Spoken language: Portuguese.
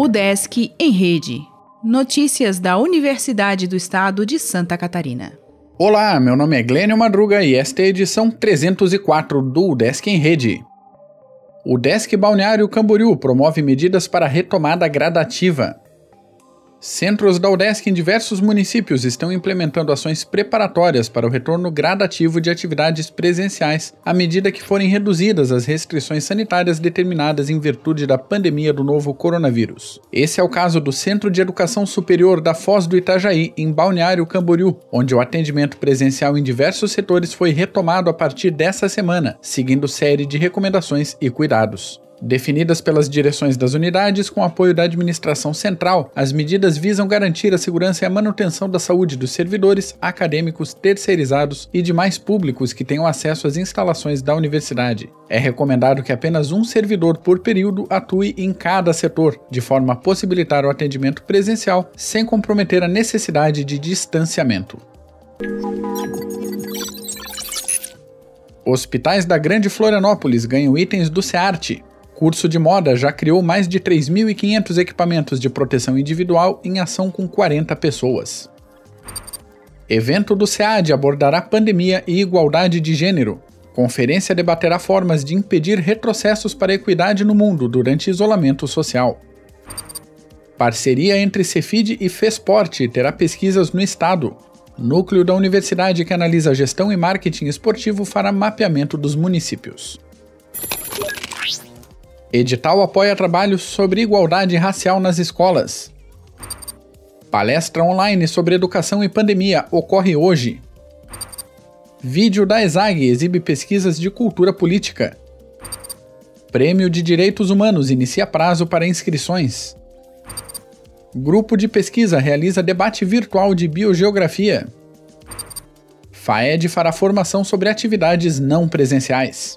O Desk em Rede. Notícias da Universidade do Estado de Santa Catarina. Olá, meu nome é Glênio Madruga e esta é a edição 304 do Desk em Rede. O Desk Balneário Camboriú promove medidas para retomada gradativa. Centros da UDESC em diversos municípios estão implementando ações preparatórias para o retorno gradativo de atividades presenciais à medida que forem reduzidas as restrições sanitárias determinadas em virtude da pandemia do novo coronavírus. Esse é o caso do Centro de Educação Superior da Foz do Itajaí, em Balneário Camboriú, onde o atendimento presencial em diversos setores foi retomado a partir dessa semana, seguindo série de recomendações e cuidados. Definidas pelas direções das unidades com apoio da administração central, as medidas visam garantir a segurança e a manutenção da saúde dos servidores, acadêmicos, terceirizados e demais públicos que tenham acesso às instalações da universidade. É recomendado que apenas um servidor por período atue em cada setor, de forma a possibilitar o atendimento presencial sem comprometer a necessidade de distanciamento. Hospitais da Grande Florianópolis ganham itens do SEARTE curso de moda já criou mais de 3.500 equipamentos de proteção individual em ação com 40 pessoas. Evento do SEAD abordará pandemia e igualdade de gênero. Conferência debaterá formas de impedir retrocessos para a equidade no mundo durante isolamento social. Parceria entre Cefid e Fesporte terá pesquisas no estado. Núcleo da universidade que analisa gestão e marketing esportivo fará mapeamento dos municípios. Edital apoia trabalhos sobre igualdade racial nas escolas. Palestra online sobre educação e pandemia ocorre hoje. Vídeo da ESAG exibe pesquisas de cultura política. Prêmio de Direitos Humanos inicia prazo para inscrições. Grupo de pesquisa realiza debate virtual de biogeografia. FAED fará formação sobre atividades não presenciais.